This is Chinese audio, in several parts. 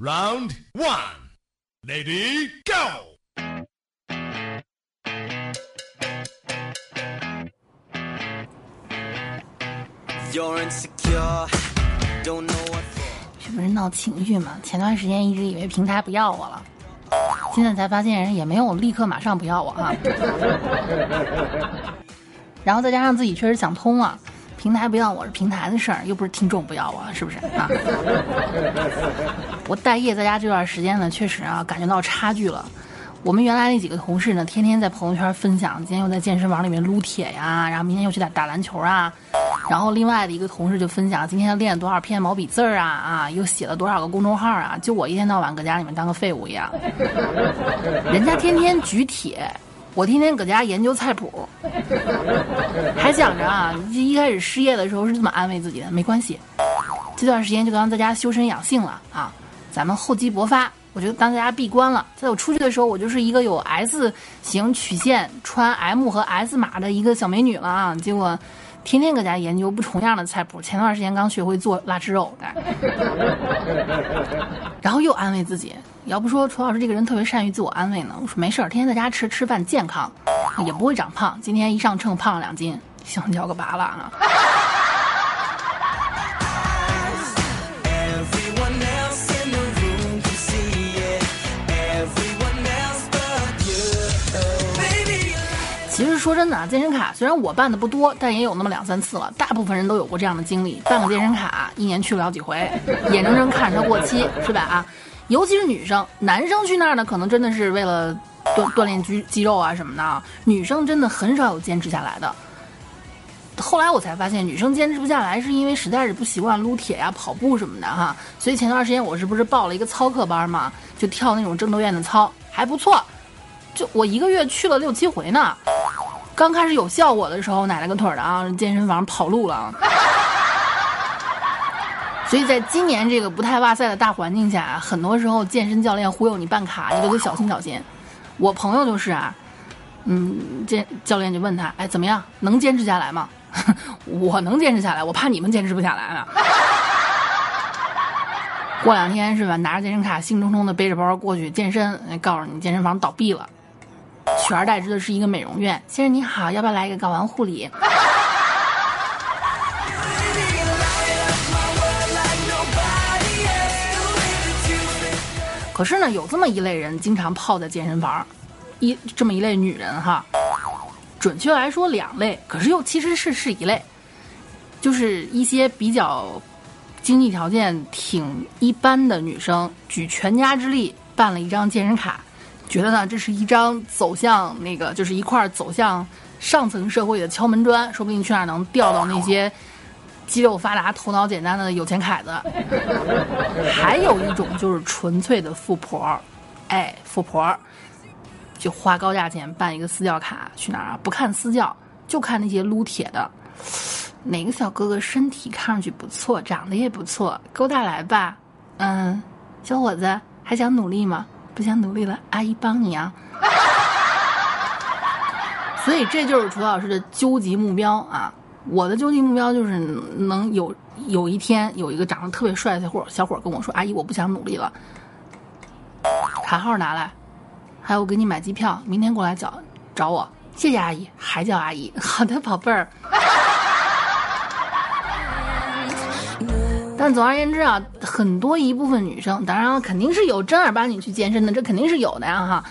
Round one, lady, go. 这不是闹情绪吗？前段时间一直以为平台不要我了，现在才发现人也没有立刻马上不要我啊。然后再加上自己确实想通了，平台不要我是平台的事儿，又不是听众不要我，是不是啊？我待业在家这段时间呢，确实啊感觉到差距了。我们原来那几个同事呢，天天在朋友圈分享，今天又在健身房里面撸铁呀，然后明天又去打打篮球啊。然后另外的一个同事就分享，今天练了多少篇毛笔字儿啊啊，又写了多少个公众号啊。就我一天到晚搁家里面当个废物一样。人家天天举铁，我天天搁家研究菜谱，还想着啊，一开始失业的时候是这么安慰自己的，没关系，这段时间就当在家修身养性了啊，咱们厚积薄发。我就当在家闭关了，在我出去的时候，我就是一个有 S 型曲线、穿 M 和 S 码的一个小美女了啊！结果天天搁家研究不重样的菜谱，前段时间刚学会做腊汁肉，然后又安慰自己，要不说楚老师这个人特别善于自我安慰呢。我说没事儿，天天在家吃吃饭健康，也不会长胖。今天一上秤胖了两斤，香蕉个拔了啊！其实说真的啊，健身卡虽然我办的不多，但也有那么两三次了。大部分人都有过这样的经历，办个健身卡一年去不了几回，眼睁睁看着它过期，是吧？啊，尤其是女生，男生去那儿呢，可能真的是为了锻锻炼肌肌肉啊什么的。女生真的很少有坚持下来的。后来我才发现，女生坚持不下来是因为实在是不习惯撸铁呀、跑步什么的哈。所以前段时间我是不是报了一个操课班嘛，就跳那种郑多燕的操，还不错。就我一个月去了六七回呢。刚开始有效果的时候，奶奶个腿的啊，健身房跑路了。所以在今年这个不太哇塞的大环境下，很多时候健身教练忽悠你办卡，你都得小心小心。我朋友就是啊，嗯，健教练就问他，哎，怎么样，能坚持下来吗？我能坚持下来，我怕你们坚持不下来呢。过两天是吧，拿着健身卡，兴冲冲的背着包过去健身，告诉你健身房倒闭了。取而代之的是一个美容院。先生你好，要不要来一个睾丸护理？可是呢，有这么一类人经常泡在健身房，一这么一类女人哈，准确来说两类，可是又其实是是一类，就是一些比较经济条件挺一般的女生，举全家之力办了一张健身卡。觉得呢，这是一张走向那个，就是一块走向上层社会的敲门砖，说不定去哪能钓到那些肌肉发达、头脑简单的有钱凯子。还有一种就是纯粹的富婆，哎，富婆就花高价钱办一个私教卡，去哪儿啊？不看私教，就看那些撸铁的。哪个小哥哥身体看上去不错，长得也不错，勾搭来吧？嗯，小伙子还想努力吗？不想努力了，阿姨帮你啊！所以这就是楚老师的究极目标啊！我的究极目标就是能有有一天有一个长得特别帅的小伙小伙跟我说：“阿姨，我不想努力了。”卡号拿来，还有我给你买机票，明天过来找找我。谢谢阿姨，还叫阿姨。好的，宝贝儿。但总而言之啊，很多一部分女生，当然肯定是有正儿八经去健身的，这肯定是有的呀哈。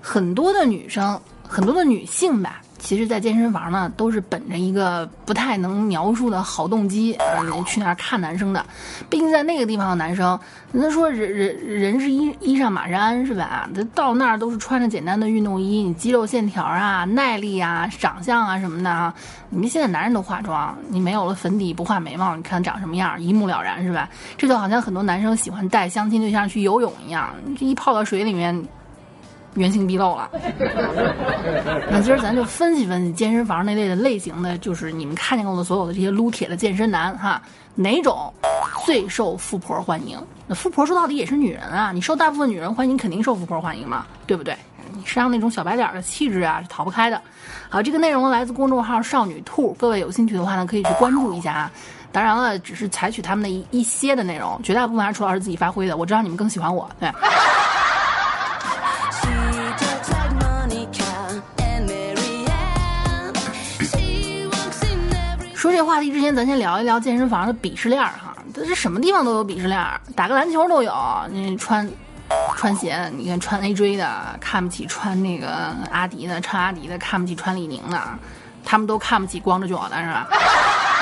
很多的女生，很多的女性吧，其实，在健身房呢，都是本着一个不太能描述的好动机，呃，去那儿看男生的。毕竟在那个地方的男生，人说人人人是衣衣上马是鞍是吧？这到那儿都是穿着简单的运动衣，你肌肉线条啊、耐力啊、长相啊什么的啊。你们现在男人都化妆，你没有了粉底不画眉毛，你看长什么样，一目了然是吧？这就好像很多男生喜欢带相亲对象去游泳一样，这一泡到水里面。原形毕露了。那今儿咱就分析分析健身房那类的类型的，就是你们看见过的所有的这些撸铁的健身男哈，哪种最受富婆欢迎？那富婆说到底也是女人啊，你受大部分女人欢迎，肯定受富婆欢迎嘛，对不对？你身上那种小白脸的气质啊，是逃不开的。好，这个内容来自公众号少女兔，各位有兴趣的话呢，可以去关注一下啊。当然了，只是采取他们的一一些的内容，绝大部分还是楚老师自己发挥的。我知道你们更喜欢我，对。这话题之前，咱先聊一聊健身房的鄙视链儿哈。这是什么地方都有鄙视链儿，打个篮球都有。你穿穿鞋，你看穿 AJ 的看不起穿那个阿迪的，穿阿迪的看不起穿李宁的，他们都看不起光着脚的是吧？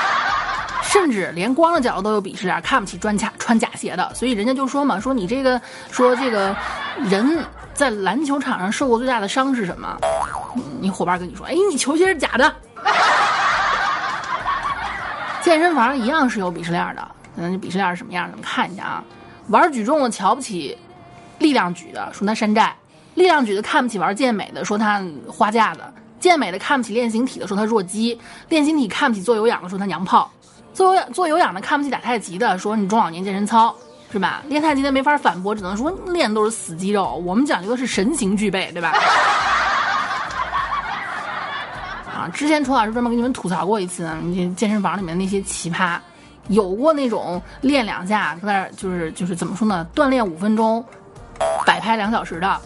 甚至连光着脚都有鄙视链，看不起穿假穿假鞋的，所以人家就说嘛，说你这个说这个人在篮球场上受过最大的伤是什么？你伙伴跟你说，哎，你球鞋是假的。健身房一样是有鄙视链的，可能，这鄙视链是什么样？咱们看一下啊。玩举重的瞧不起力量举的，说他山寨；力量举的看不起玩健美的，说他花架子；健美的看不起练形体的，说他弱鸡；练形体看不起做有氧的，说他娘炮；做有氧做有氧的看不起打太极的，说你中老年健身操。是吧？练太极的没法反驳，只能说练都是死肌肉。我们讲究的是神形俱备，对吧？之前楚老师专门给你们吐槽过一次，你健身房里面那些奇葩，有过那种练两下，在那儿就是就是怎么说呢，锻炼五分钟，摆拍两小时的，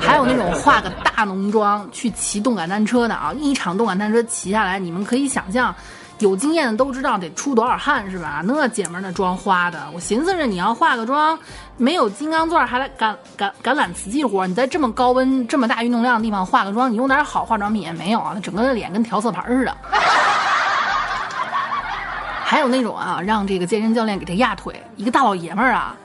还有那种化个大浓妆去骑动感单车的啊，一场动感单车骑下来，你们可以想象。有经验的都知道得出多少汗是吧？那姐们儿那妆花的，我寻思着你要化个妆，没有金刚钻还来橄橄橄榄瓷器活，你在这么高温、这么大运动量的地方化个妆，你用点好化妆品也没有啊？那整个的脸跟调色盘似的。还有那种啊，让这个健身教练给他压腿，一个大老爷们儿啊，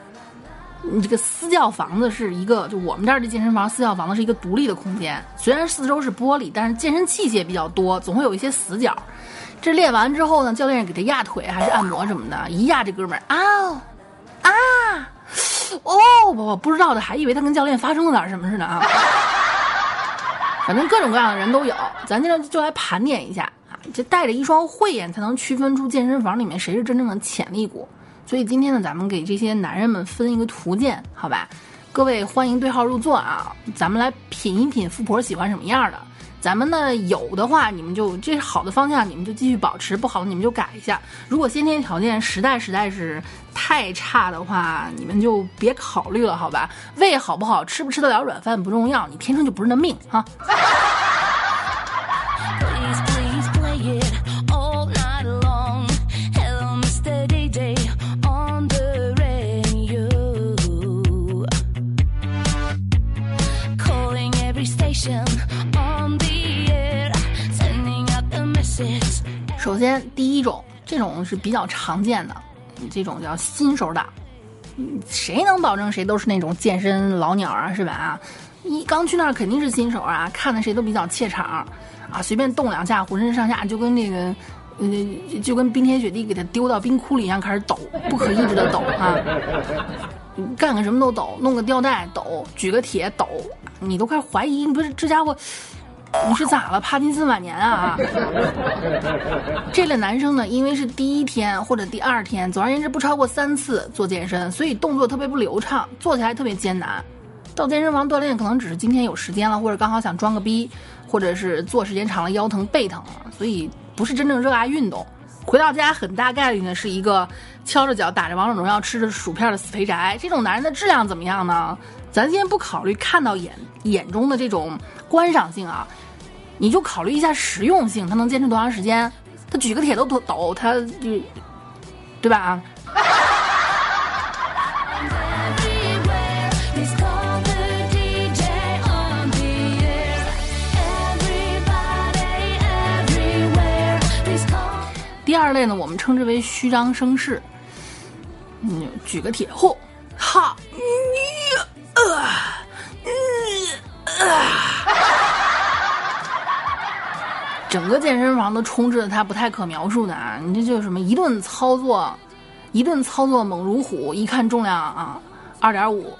你这个私教房子是一个，就我们这儿的健身房私教房子是一个独立的空间，虽然四周是玻璃，但是健身器械比较多，总会有一些死角。这练完之后呢，教练给他压腿还是按摩什么的，一压这哥们儿啊啊哦，我不知道的还以为他跟教练发生了点什么似的啊。反正各种各样的人都有，咱今天就来盘点一下啊，这带着一双慧眼才能区分出健身房里面谁是真正的潜力股。所以今天呢，咱们给这些男人们分一个图鉴，好吧？各位欢迎对号入座啊，咱们来品一品富婆喜欢什么样的。咱们呢有的话，你们就这是好的方向，你们就继续保持；不好的你们就改一下。如果先天条件实在实在是太差的话，你们就别考虑了，好吧？胃好不好，吃不吃得了软饭不重要，你天生就不是那命哈。首先，第一种，这种是比较常见的，这种叫新手党。谁能保证谁都是那种健身老鸟啊，是吧？啊，一刚去那儿肯定是新手啊，看的谁都比较怯场啊，随便动两下，浑身上下就跟那个，呃，就跟冰天雪地给他丢到冰窟里一样，开始抖，不可抑制的抖啊，干个什么都抖，弄个吊带抖，举个铁抖，你都开始怀疑，你不是这家伙。你是咋了？帕金森晚年啊？这类男生呢，因为是第一天或者第二天，总而言之不超过三次做健身，所以动作特别不流畅，做起来特别艰难。到健身房锻炼可能只是今天有时间了，或者刚好想装个逼，或者是做时间长了腰疼背疼了，所以不是真正热爱运动。回到家很大概率呢是一个敲着脚打着王者荣耀吃着薯片的死肥宅。这种男人的质量怎么样呢？咱先不考虑看到眼眼中的这种观赏性啊，你就考虑一下实用性，他能坚持多长时间？他举个铁都抖抖，他就对吧？啊，第二类呢，我们称之为虚张声势。嗯，举个铁，嚯，哈，嗯呃，嗯呃，整个健身房都充斥着他不太可描述的啊！你这就是什么一顿操作，一顿操作猛如虎，一看重量啊，二点五，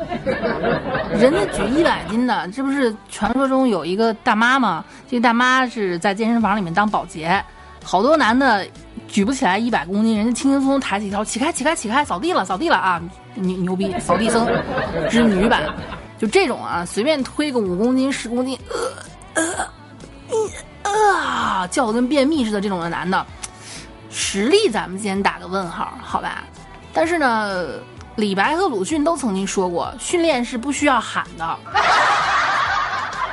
人家举一百斤的，这不是传说中有一个大妈吗？这个大妈是在健身房里面当保洁，好多男的举不起来一百公斤，人家轻轻松松抬起一条，起开起开起开，扫地了扫地了啊，牛牛逼，扫地僧之女版，就这种啊，随便推个五公斤十公斤，呃呃呃啊，叫的跟便秘似的这种的男的，实力咱们先打个问号，好吧？但是呢，李白和鲁迅都曾经说过，训练是不需要喊的。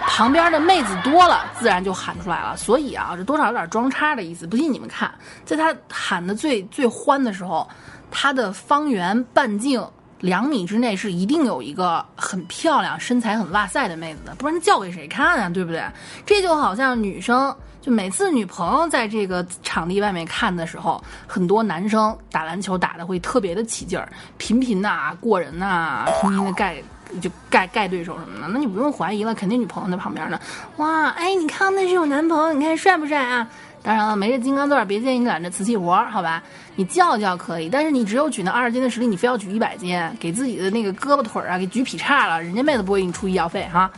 旁边的妹子多了，自然就喊出来了。所以啊，这多少有点装叉的意思。不信你们看，在他喊的最最欢的时候，他的方圆半径两米之内是一定有一个很漂亮、身材很哇塞的妹子的，不然叫给谁看啊？对不对？这就好像女生，就每次女朋友在这个场地外面看的时候，很多男生打篮球打的会特别的起劲儿，频频呐、过人呐、频频的盖。就盖盖对手什么的，那你不用怀疑了，肯定女朋友在旁边呢。哇，哎，你看那是我男朋友，你看帅不帅啊？当然了，没这金刚钻，别建议你揽这瓷器活，好吧？你叫叫可以，但是你只有举那二十斤的实力，你非要举一百斤，给自己的那个胳膊腿儿啊给举劈叉了，人家妹子不会给你出医药费哈。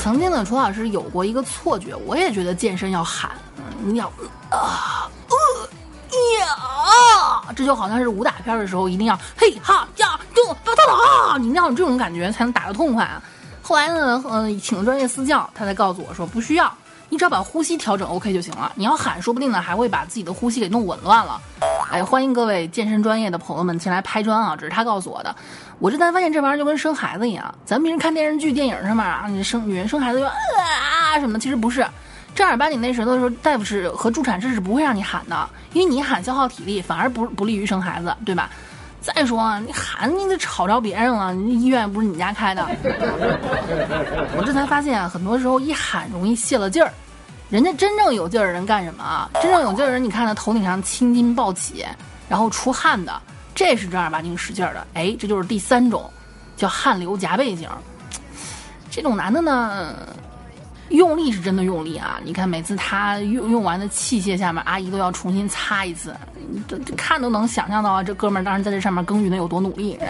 曾经呢，楚老师有过一个错觉，我也觉得健身要喊，你要啊，这就好像是武打片的时候一定要嘿哈呀就巴哒啦，你那样有这种感觉才能打得痛快啊。后来呢，呃，请了专业私教，他才告诉我说不需要，你只要把呼吸调整 OK 就行了。你要喊，说不定呢还会把自己的呼吸给弄紊乱了。哎，欢迎各位健身专业的朋友们前来拍砖啊！这是他告诉我的。我这才发现这玩意儿就跟生孩子一样，咱们平时看电视剧、电影上面啊，你生女人生孩子就啊什么的，其实不是。正儿八经那时候的时候，大夫是和助产士是不会让你喊的，因为你喊消耗体力，反而不不利于生孩子，对吧？再说，你喊你得吵着别人了，医院不是你家开的。我这才发现啊，很多时候一喊容易泄了劲儿。人家真正有劲儿的人干什么啊？真正有劲儿的人，你看他头顶上青筋暴起，然后出汗的，这是正儿八经使劲儿的。哎，这就是第三种，叫汗流浃背型。这种男的呢，用力是真的用力啊！你看每次他用用完的器械下面，阿姨都要重新擦一次，这这看都能想象到啊，这哥们儿当时在这上面耕耘的有多努力。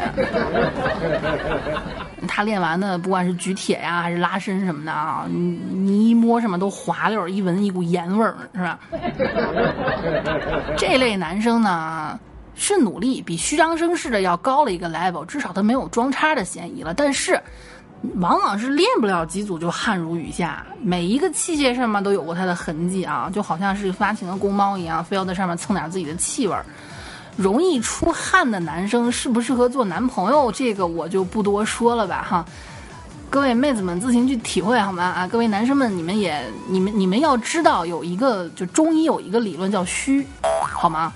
他练完的，不管是举铁呀，还是拉伸什么的啊，你你一摸什么都滑溜，一闻一股盐味儿，是吧？这类男生呢，是努力比虚张声势的要高了一个 level，至少他没有装叉的嫌疑了。但是，往往是练不了几组就汗如雨下，每一个器械上面都有过它的痕迹啊，就好像是发情的公猫一样，非要在上面蹭点自己的气味儿。容易出汗的男生适不适合做男朋友，这个我就不多说了吧哈。各位妹子们自行去体会好吗？啊，各位男生们，你们也你们你们要知道有一个就中医有一个理论叫虚，好吗？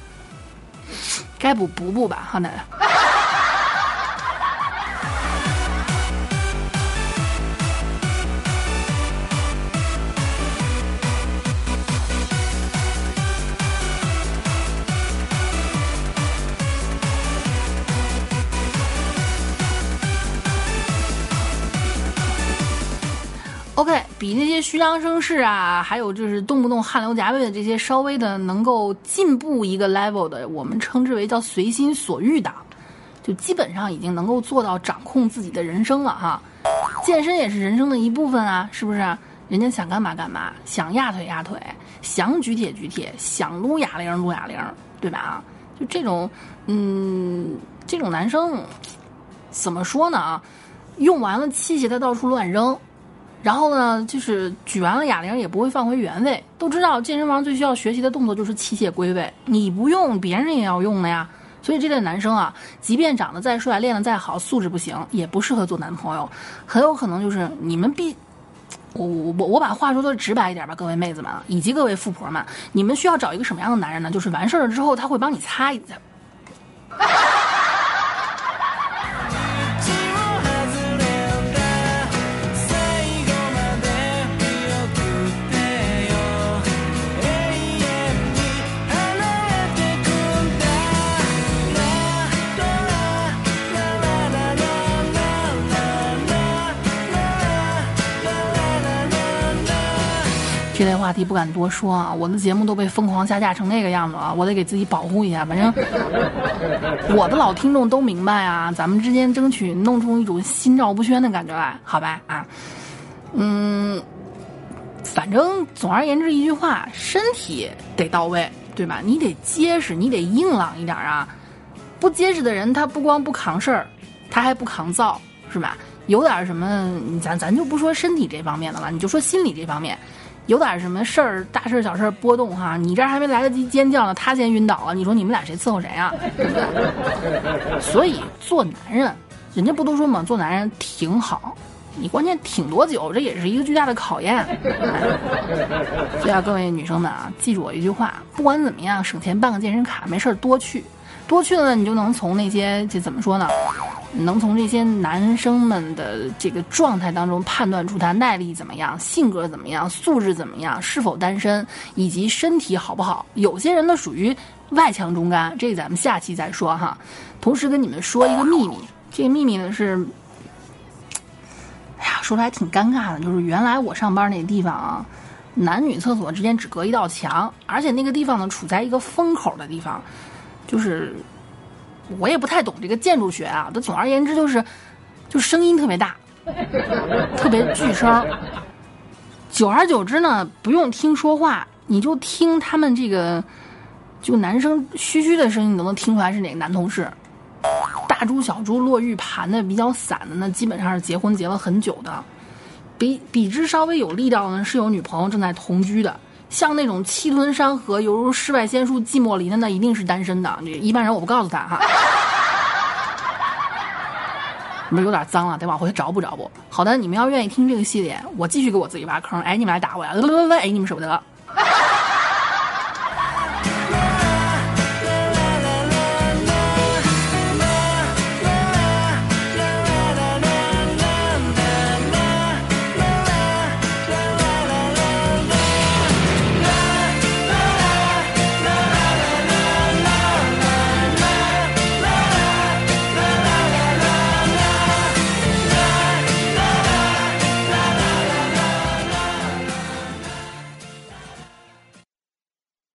该补补补吧，哈奶奶。OK，比那些虚张声势啊，还有就是动不动汗流浃背的这些稍微的能够进步一个 level 的，我们称之为叫随心所欲的，就基本上已经能够做到掌控自己的人生了哈。健身也是人生的一部分啊，是不是？人家想干嘛干嘛，想压腿压腿，想举铁举铁，想撸哑铃撸哑铃，对吧？啊，就这种，嗯，这种男生怎么说呢？啊，用完了器械他到处乱扔。然后呢，就是举完了哑铃也不会放回原位。都知道健身房最需要学习的动作就是器械归位，你不用，别人也要用的呀。所以这类男生啊，即便长得再帅，练得再好，素质不行，也不适合做男朋友。很有可能就是你们必，我我我我把话说的直白一点吧，各位妹子们以及各位富婆们，你们需要找一个什么样的男人呢？就是完事儿了之后他会帮你擦一擦。这类话题不敢多说啊，我的节目都被疯狂下架成那个样子了，我得给自己保护一下。反正 我的老听众都明白啊，咱们之间争取弄出一种心照不宣的感觉来，好吧？啊，嗯，反正总而言之一句话，身体得到位，对吧？你得结实，你得硬朗一点啊。不结实的人，他不光不扛事儿，他还不扛造，是吧？有点什么，咱咱就不说身体这方面的了，你就说心理这方面，有点什么事儿，大事儿小事儿波动哈，你这儿还没来得及尖叫呢，他先晕倒了，你说你们俩谁伺候谁啊？对不对？所以做男人，人家不都说嘛，做男人挺好。你关键挺多久，这也是一个巨大的考验。哎所以啊，各位女生们啊，记住我一句话：不管怎么样，省钱办个健身卡，没事儿多去，多去了呢，你就能从那些这怎么说呢？能从这些男生们的这个状态当中判断出他耐力怎么样、性格怎么样、素质怎么样、是否单身，以及身体好不好。有些人呢属于外强中干，这个咱们下期再说哈。同时跟你们说一个秘密，这个秘密呢是哎呀，说来挺尴尬的，就是原来我上班那个地方啊，男女厕所之间只隔一道墙，而且那个地方呢处在一个风口的地方，就是我也不太懂这个建筑学啊，但总而言之就是，就声音特别大，特别巨声。久而久之呢，不用听说话，你就听他们这个，就男生嘘嘘的声音，你都能听出来是哪个男同事。大珠小珠落玉盘的比较散的呢，基本上是结婚结了很久的。比比之稍微有力道的呢，是有女朋友正在同居的。像那种气吞山河，犹如世外仙姝寂寞林的，那一定是单身的。一般人我不告诉他哈。不是有点脏了，得往回找补找补。好的，你们要愿意听这个系列，我继续给我自己挖坑。哎，你们来打我呀！喂喂喂，哎，你们舍不得。